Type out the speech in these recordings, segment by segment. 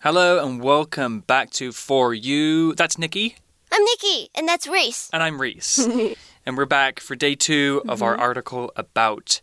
Hello and welcome back to For You. That's Nikki. I'm Nikki, and that's Reese. And I'm Reese. and we're back for day two of our article about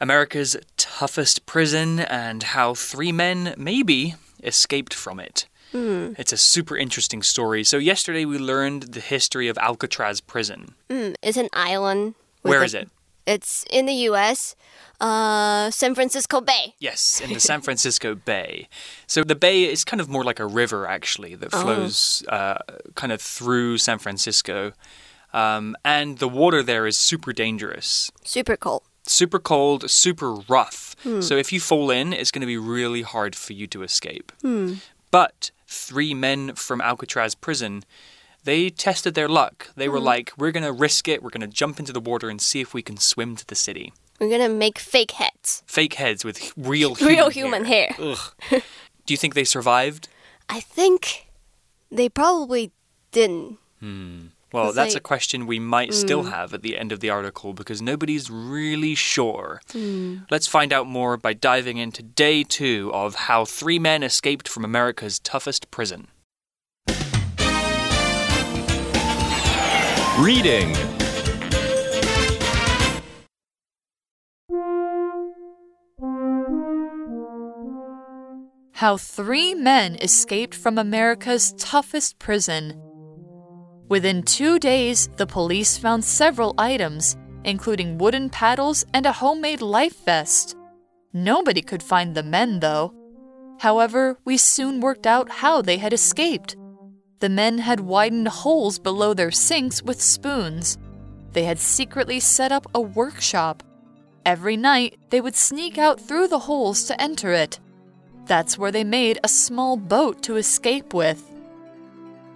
America's toughest prison and how three men maybe escaped from it. It's a super interesting story. So, yesterday we learned the history of Alcatraz prison. Mm, it's an island. Where is it? It's in the U.S. Uh, San Francisco Bay. Yes, in the San Francisco Bay. So the bay is kind of more like a river, actually, that flows uh, kind of through San Francisco. Um, and the water there is super dangerous. Super cold. Super cold, super rough. So if you fall in, it's going to be really hard for you to escape. But three men from Alcatraz prison. They tested their luck. They were mm-hmm. like, we're going to risk it. We're going to jump into the water and see if we can swim to the city. We're gonna make fake heads. Fake heads with real human Real human hair. Ugh. Do you think they survived? I think they probably didn't. Hmm. Well, It's that's a question we might still mm. have at the end of the article because nobody's really sure. Hmm. Let's find out more by diving into day two of how three men escaped from America's toughest prison. Reading. How three men escaped from America's toughest prison. Within two days, the police found several items, including wooden paddles and a homemade life vest. Nobody could find the men, though. However, we soon worked out how they had escaped. The men had widened holes below their sinks with spoons. They had secretly set up a workshop. Every night, they would sneak out through the holes to enter it. That's where they made a small boat to escape with.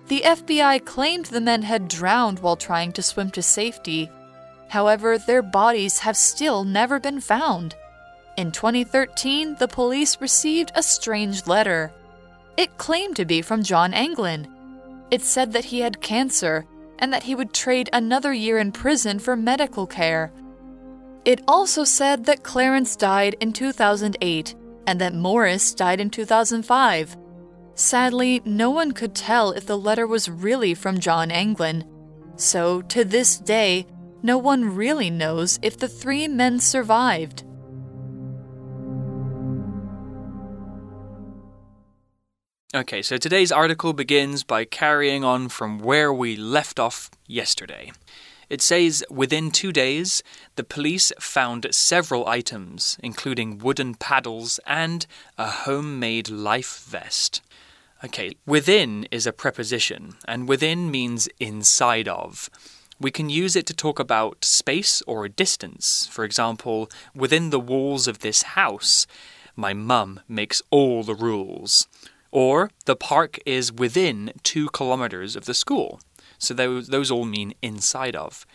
The FBI claimed the men had drowned while trying to swim to safety. However, their bodies have still never been found. In 2013, the police received a strange letter. It claimed to be from John Anglin. It said that he had cancer and that he would trade another year in prison for medical care. It also said that Clarence died in 2008 and that Morris died in 2005. Sadly, no one could tell if the letter was really from John Anglin. So, to this day, no one really knows if the three men survived. Okay, so today's article begins by carrying on from where we left off yesterday. It says within two days, the police found several items, including wooden paddles and a homemade life vest. Okay, within is a preposition, and within means inside of. We can use it to talk about space or distance. For example, within the walls of this house, my mum makes all the rules. Or the park is within two kilometers of the school. So those, those all mean inside of.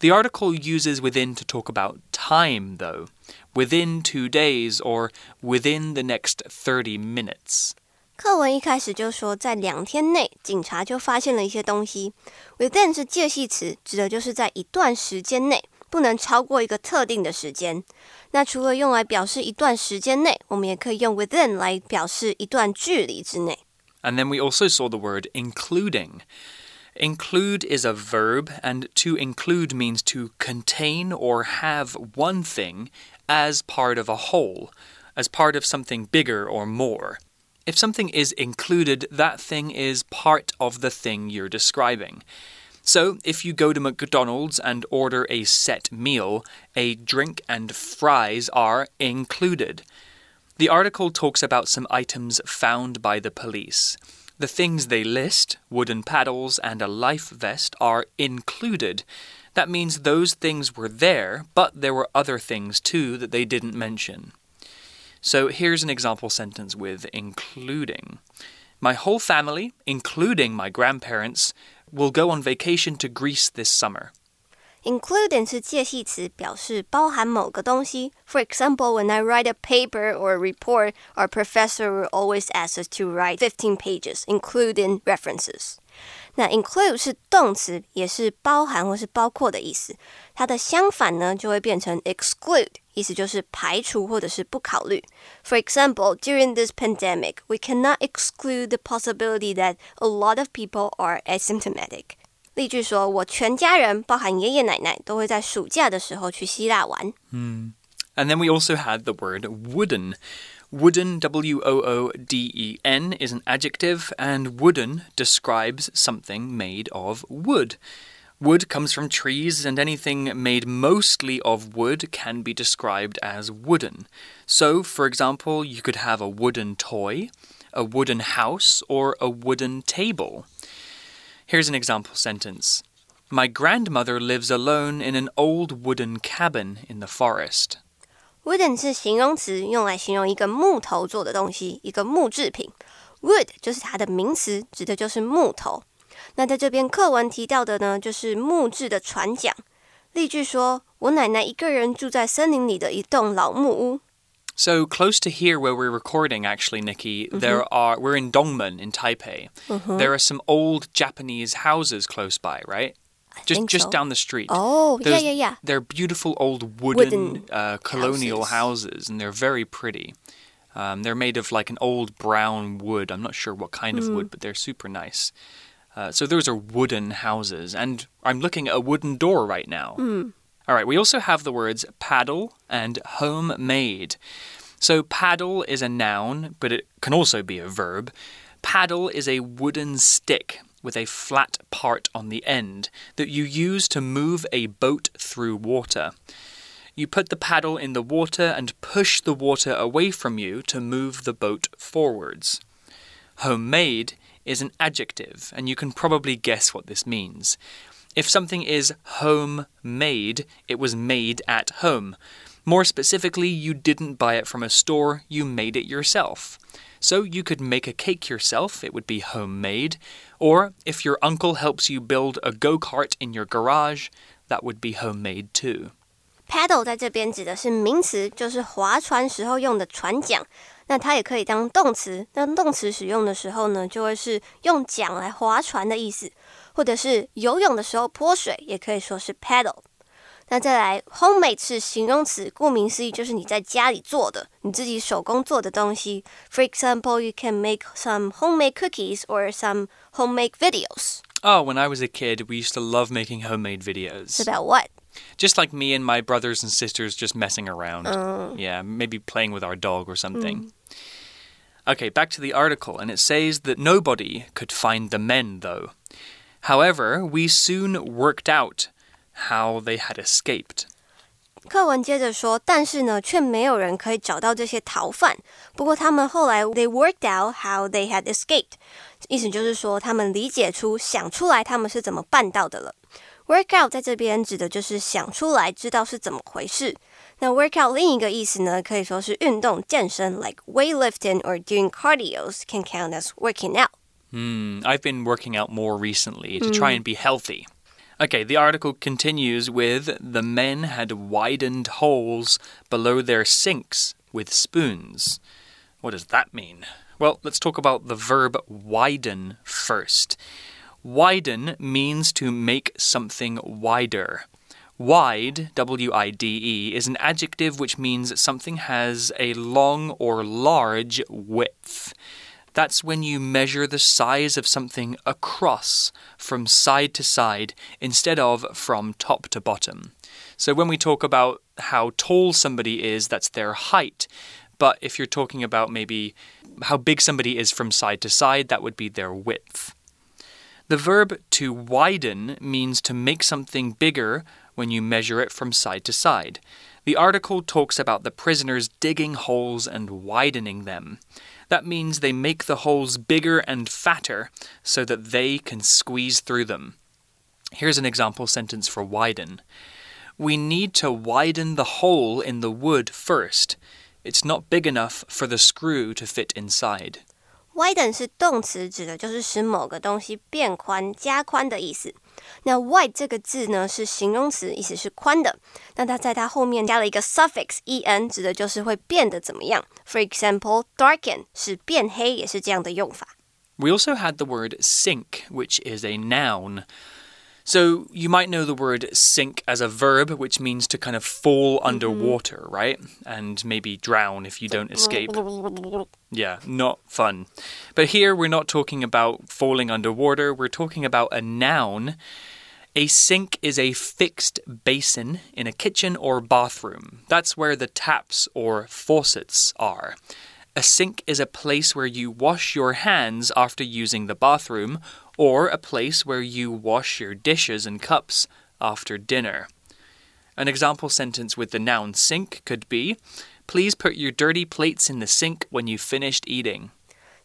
The article uses within to talk about time, though. Within two days or within the next 30 minutes. 课文一开始就说，在两天内，警察就发现了一些东西。Within 是介系词，指的就是在一段时间内，不能超过一个特定的时间。 那除了用来表示一段时间内，我们也可以用 within 来表示一段距离之内。 And then we also saw the word including. Include is a verb, and to include means to contain or have one thing as part of a whole, as part of something bigger or more. If something is included, that thing is part of the thing you're describing. So, if you go to McDonald's and order a set meal, a drink and fries are included. The article talks about some items found by the police. The things they list, wooden paddles and a life vest, are included. That means those things were there, but there were other things too that they didn't mention. So here's an example sentence with including. My whole family, including my grandparents, will go on vacation to Greece this summer. Including 是介系词，表示包含某个东西。For example, when I write a paper or a report, our professor will always ask us to write 15 pages, including references. 那 include 是动词，也是包含或是包括的意思。它的相反呢，就会变成 exclude，意思就是排除或者是不考虑。For example, during this pandemic, we cannot exclude the possibility that a lot of people are asymptomatic. 例句说：“我全家人，包含爷爷奶奶，都会在暑假的时候去希腊玩。” And then we also had the word wooden. Wooden, W O O D E N, is an adjective, and wooden describes something made of wood. Wood comes from trees, and anything made mostly of wood can be described as wooden. So, for example, you could have a wooden toy, a wooden house, or a wooden table. Here's an example sentence My grandmother lives alone in an old wooden cabin in the forest. Wooden 是形容词，用来形容一个木头做的东西，一个木制品。Wood 就是它的名词，指的就是木头。那在这边课文提到的呢，就是木质的船桨。例句说：“我奶奶一个人住在森林里的一栋老木屋。” So close to here where we're recording, actually, Nikki, mm -hmm. there are we're in Dongmen in Taipei. Mm -hmm. There are some old Japanese houses close by, right? Just just so. down the street. Oh, There's, yeah, yeah, yeah. They're beautiful old wooden, wooden uh, colonial houses. houses. and they're very pretty. Um, they're made of like an old brown wood. I'm not sure what kind mm. of wood, mm. but they're super nice. Uh, so those are wooden houses, and I'm looking at a wooden door right now. Mm. All right, we also have the words paddle and homemade. So paddle is a noun, but it can also be a verb. Paddle is a wooden stick with a flat part on the end that you use to move a boat through water. You put the paddle in the water and push the water away from you to move the boat forwards. Homemade is an adjective, and you can probably guess what this means. If something is homemade, it was made at home. More specifically, you didn't buy it from a store, you made it yourself. So you could make a cake yourself, it would be homemade. Or if your uncle helps you build a go kart in your garage, that would be homemade too. Paddle 在这边指的是名词，就是划船时候用的船桨。那它也可以当动词。当动词使用的时候呢，就会是用桨来划船的意思，或者是游泳的时候泼水，也可以说是 paddle。 那再来，homemade 是形容词，顾名思义就是你在家里做的，你自己手工做的东西。For example, you can make some homemade cookies or some homemade videos. Oh, when I was a kid, we used to love making homemade videos. About what? Just like me and my brothers and sisters just messing around. Uh. Yeah, maybe playing with our dog or something. Mm. Okay, back to the article, and it says that nobody could find the men, though. However, we soon worked out how they had escaped. 课文接着说，但是呢，却没有人可以找到这些逃犯。不过他们后来 they worked out how they had escaped，意思就是说他们理解出、想出来他们是怎么办到的了。Work out 在这边指的就是想出来，知道是怎么回事。那 work out 另一个意思呢，可以说是运动、健身，like weightlifting or doing cardios can count as working out. Hmm, I've been working out more recently to try and be healthy. Okay, the article continues with the men had widened holes below their sinks with spoons. What does that mean? Well, let's talk about the verb widen first. Widen means to make something wider. Wide, W I D E, is an adjective which means something has a long or large width. That's when you measure the size of something across from side to side instead of from top to bottom. So when we talk about how tall somebody is, that's their height. But if you're talking about maybe how big somebody is from side to side, that would be their width. The verb to widen means to make something bigger when you measure it from side to side. The article talks about the prisoners digging holes and widening them. That means they make the holes bigger and fatter so that they can squeeze through them. Here's an example sentence for widen. We need to widen the hole in the wood first. It's not big enough for the screw to fit inside. Widen 是动词，指的就是使某个东西变宽、加宽的意思。 那 wide 这个字呢是形容词，意思是宽的。那它在它后面加了一个 suffix en，指的就是会变得怎么样。For example, darken 是变黑，也是这样的用法。 We also had the word sink, which is a noun. So you might know the word sink as a verb, which means to kind of fall Mm-hmm. underwater, right? And maybe drown if you don't escape. Yeah, not fun. But here we're not talking about falling underwater, we're talking about a noun. A sink is a fixed basin in a kitchen or bathroom. That's where the taps or faucets are. A sink is a place where you wash your hands after using the bathroom, or a place where you wash your dishes and cups after dinner. An example sentence with the noun sink could be Please put your dirty plates in the sink when you've finished eating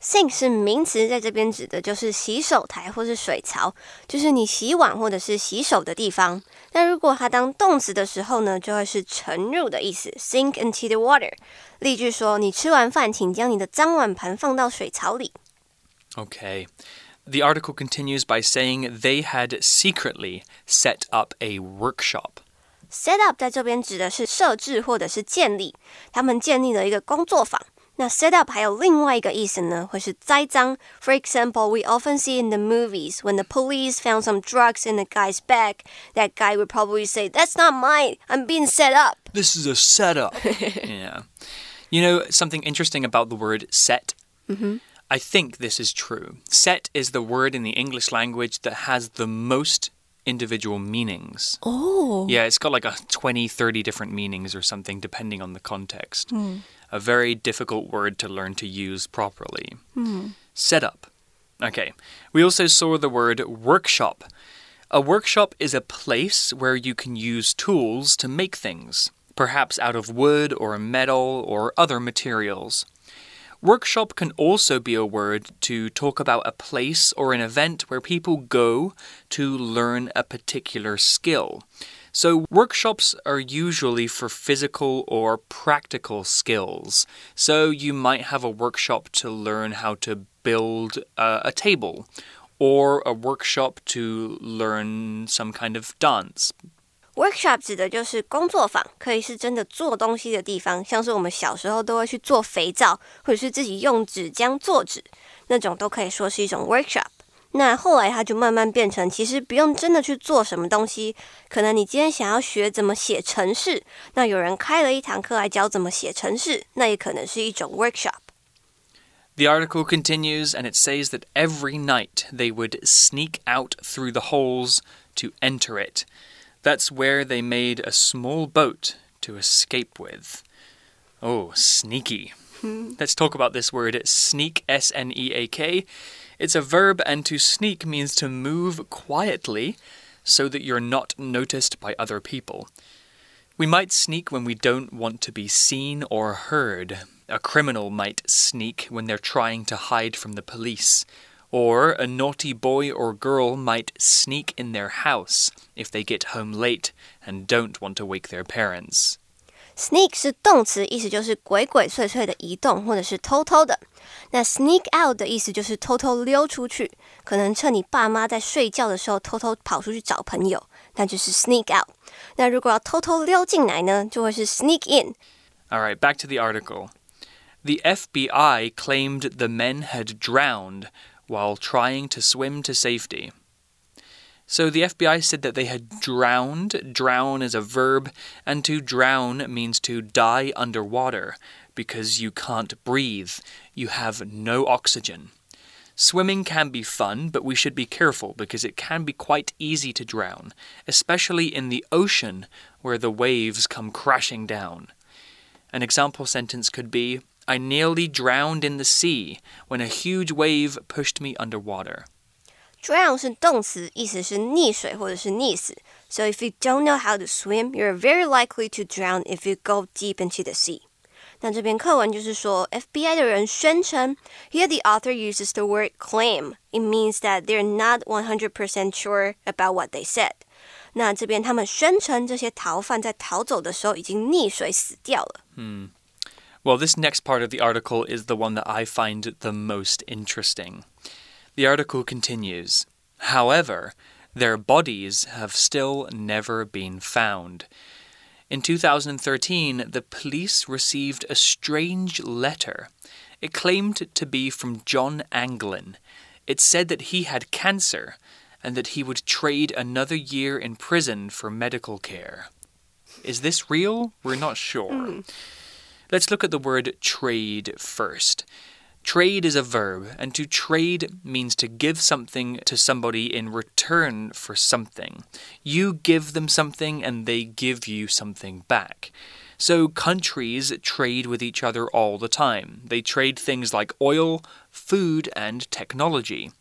Sink 是名词，在这边指的就是洗手台或是水槽，就是你洗碗或者是洗手的地方。那如果它当动词的时候呢，就会是沉入的意思，sink into the water。例句说：你吃完饭，请将你的脏碗盘放到水槽里。 Okay. The article continues by saying they had secretly set up a workshop. set up 在这边指的是设置或者是建立，他们建立了一个工作坊。 那 set up 还有另外一个意思呢，会是栽赃。For example, we often see in the movies when the police found some drugs in a guy's bag, that guy would probably say, "That's not mine. I'm being set up." This is a setup. yeah. You know something interesting about the word set? I think this is true. Set is the word in the English language that has the most individual meanings. Oh. Yeah, it's got like a 20, 30 different meanings or something depending on the context. Hmm. A very difficult word to learn to use properly. Hmm. Set up. Okay. We also saw the word workshop. A workshop is a place where you can use tools to make things, perhaps out of wood or metal or other materials. Workshop can also be a word to talk about a place or an event where people go to learn a particular skill. So, workshops are usually for physical or practical skills. So, you might have a workshop to learn how to build a, a table, or a workshop to learn some kind of dance. Workshop 指的就是工作坊，可以是真的做东西的地方，像是我们小时候都会去做肥皂，或者是自己用纸浆做纸，那种都可以说是一种 workshop。那后来它就慢慢变成，其实不用真的去做什么东西，可能你今天想要学怎么写程式，那有人开了一堂课来教怎么写程式，那也可能是一种 workshop。The article continues and it says that every night they would sneak out through the holes to enter it. That's where they made a small boat to escape with. Oh, sneaky. Let's talk about this word sneak, S N E A K. It's a verb, and to sneak means to move quietly so that you're not noticed by other people. We might sneak when we don't want to be seen or heard. A criminal might sneak when they're trying to hide from the police. Or a naughty boy or girl might sneak in their house if they get home late and don't want to wake their parents. Sneak 是动词，意思就是鬼鬼祟祟的移动，或者是偷偷的。那 sneak out 的意思就是偷偷溜出去，可能趁你爸妈在睡觉的时候偷偷跑出去找朋友，那就是 sneak out。那如果要偷偷溜进来呢，就会是 sneak in。 All right, back to the article. The FBI claimed the men had drowned while trying to swim to safety. So the FBI said that they had drowned. Drown is a verb, and to drown means to die underwater because you can't breathe. You have no oxygen. Swimming can be fun, but we should be careful because it can be quite easy to drown, especially in the ocean where the waves come crashing down. An example sentence could be I nearly drowned in the sea when a huge wave pushed me underwater. Drown 是动词，意思是溺水或者是溺死。So if you don't know how to swim, you're very likely to drown if you go deep into the sea. 那这篇课文就是说，FBI 的人宣称，here the author uses the word claim. It means that they're not 100% sure about what they said. 那这边他们宣称这些逃犯在逃走的时候已经溺水死掉了。 Well, this next part of the article is the one that I find the most interesting. The article continues However, their bodies have still never been found. In 2013, the police received a strange letter. It claimed to be from John Anglin. It said that he had cancer and that he would trade another year in prison for medical care. Is this real? We're not sure. Mm. Let's look at the word trade first. Trade is a verb, and to trade means to give something to somebody in return for something. You give them something, and they give you something back. So, countries trade with each other all the time. They trade things like oil, food, and technology.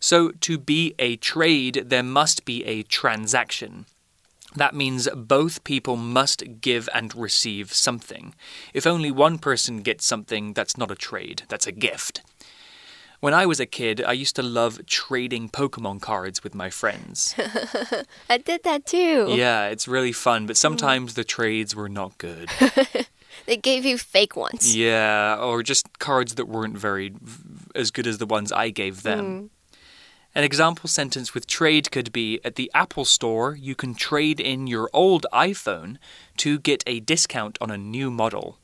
So, to be a trade, there must be a transaction. That means both people must give and receive something. If only one person gets something, that's not a trade, that's a gift. When I was a kid, I used to love trading Pokemon cards with my friends. I did that too. yeah, it's really fun, but mm. sometimes the trades were not good. They gave you fake ones. Yeah, or just cards that weren't very as good as the ones I gave them. Mm. An example sentence with trade could be At the Apple Store, you can trade in your old iPhone to get a discount on a new model.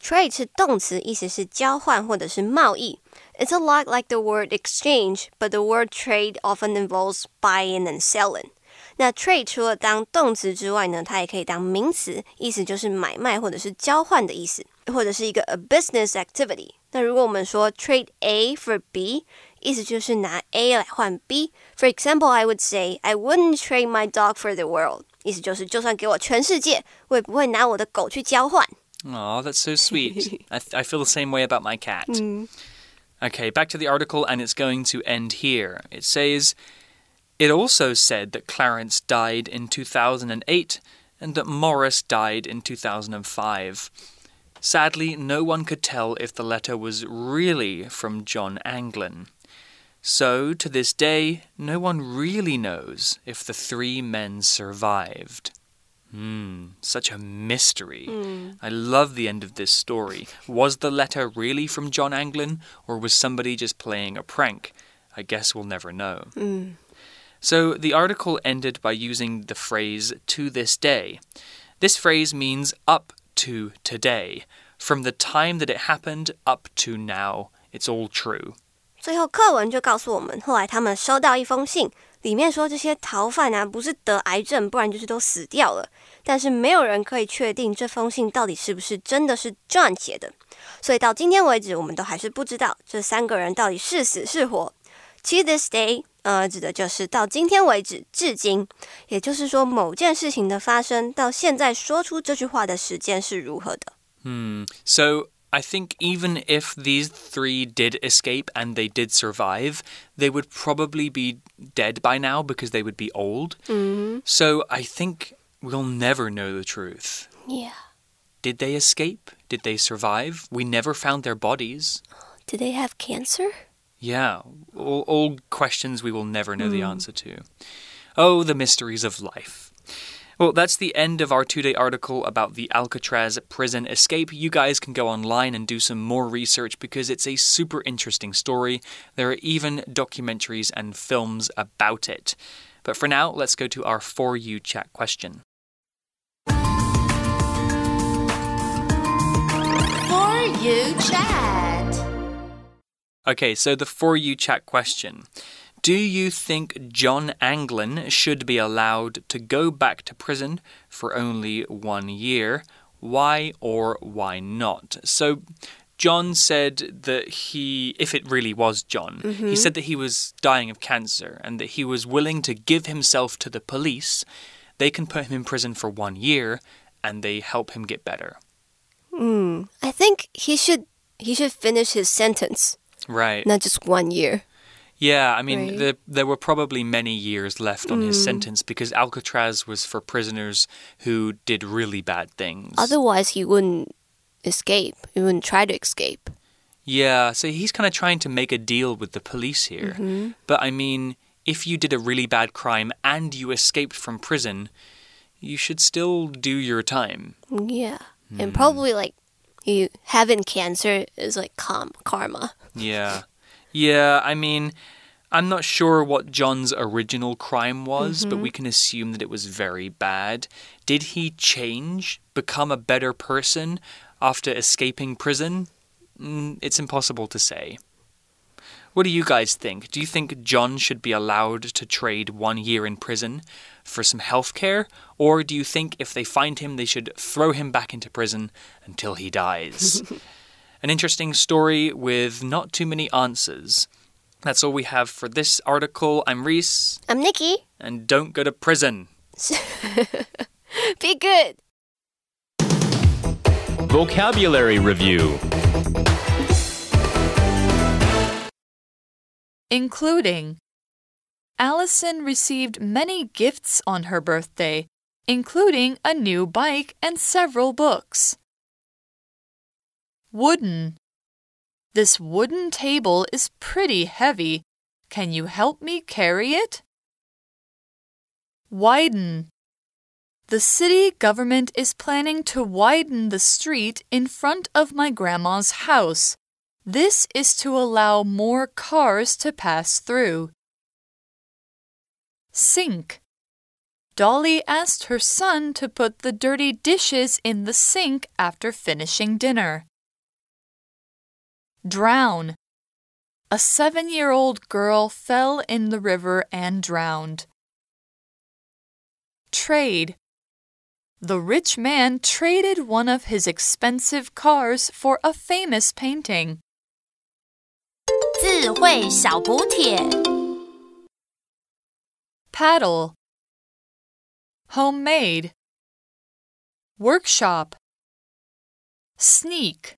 Trade 是动词，意思是交换或者是贸易。It's a lot like the word exchange, but the word trade often involves buying and selling. 那 trade 除了当动词之外呢，它也可以当名词，意思就是买卖或者是交换的意思，或者是一个 a business activity。那如果我们说 trade A for B， 意思就是拿 A 来换 B。For example, I would say I wouldn't trade my dog for the world，意思就是就算给我全世界，我也不会拿我的狗去交换。 Oh, that's so sweet. I, I feel the same way about my cat. Okay, back to the article, and it's going to end here. It says, It also said that Clarence died in 2008 and that Morris died in 2005. Sadly, no one could tell if the letter was really from John Anglin. So, to this day, no one really knows if the three men survived. Hmm, such a mystery. I love the end of this story. Was the letter really from John Anglin, or was somebody just playing a prank? I guess we'll never know. So the article ended by using the phrase to this day. This phrase means up to today. From the time that it happened up to now, it's all true. 最后课文就告诉我们，后来他们收到一封信，里面说这些逃犯啊不是得癌症，不然就是都死掉了。但是没有人可以确定这封信到底是不是真的是 John 写的，所以到今天为止，我们都还是不知道这三个人到底是死是活。To this day，呃，指的就是到今天为止，至今，也就是说某件事情的发生到现在说出这句话的时间是如何的。Hmm. So I think even if these three did escape and they did survive, they would probably be dead by now because they would be old. Mm-hmm. So I think we'll never know the truth. Yeah. Did they escape? Did they survive? We never found their bodies. Did they have cancer? Yeah, all, all questions we will never know the hmm. answer to. Oh, the mysteries of life. Well, that's the end of our two day article about the Alcatraz prison escape. You guys can go online and do some more research because it's a super interesting story. There are even documentaries and films about it. But for now, let's go to our For You chat question. For you chat. Okay, so the For You chat question. Do you think John Anglin should be allowed to go back to prison for only one year? Why or why not? So, John said that he, if it really was John, he mm-hmm. said that he was dying of cancer and that he was willing to give himself to the police. They can put him in prison for one year and they help him get better. Hmm. I think he should he should finish his sentence, Right. not just one year. Yeah, I mean, Right. there, there were probably many years left on his hmm. sentence because Alcatraz was for prisoners who did really bad things. Otherwise, he wouldn't escape. He wouldn't try to escape. yeah, so he's kind of trying to make a deal with the police here. Mm-hmm. But I mean, if you did a really bad crime and you escaped from prison, you should still do your time. Yeah, and hmm. probably like you having cancer is like karma. Yeah. Yeah, I mean, I'm not sure what John's original crime was, but we can assume that it was very bad. Did he change, become a better person after escaping prison? Mm, it's impossible to say. What do you guys think? Do you think John should be allowed to trade one year in prison for some health care? Or do you think if they find him, they should throw him back into prison until he dies? An interesting story with not too many answers. That's all we have for this article. I'm Reese. I'm Nikki. And don't go to prison. Be good. Vocabulary Review Including Allison received many gifts on her birthday, including a new bike and several books. Wooden This wooden table is pretty heavy. Can you help me carry it? Widen the city government is planning to widen the street in front of my grandma's house. This is to allow more cars to pass through. Sink. Dolly asked her son to put the dirty dishes in the sink after finishing dinner. Drown. A seven year old girl fell in the river and drowned. Trade. The rich man traded one of his expensive cars for a famous painting. 智慧小补帖 Paddle. Homemade. Workshop. Sneak.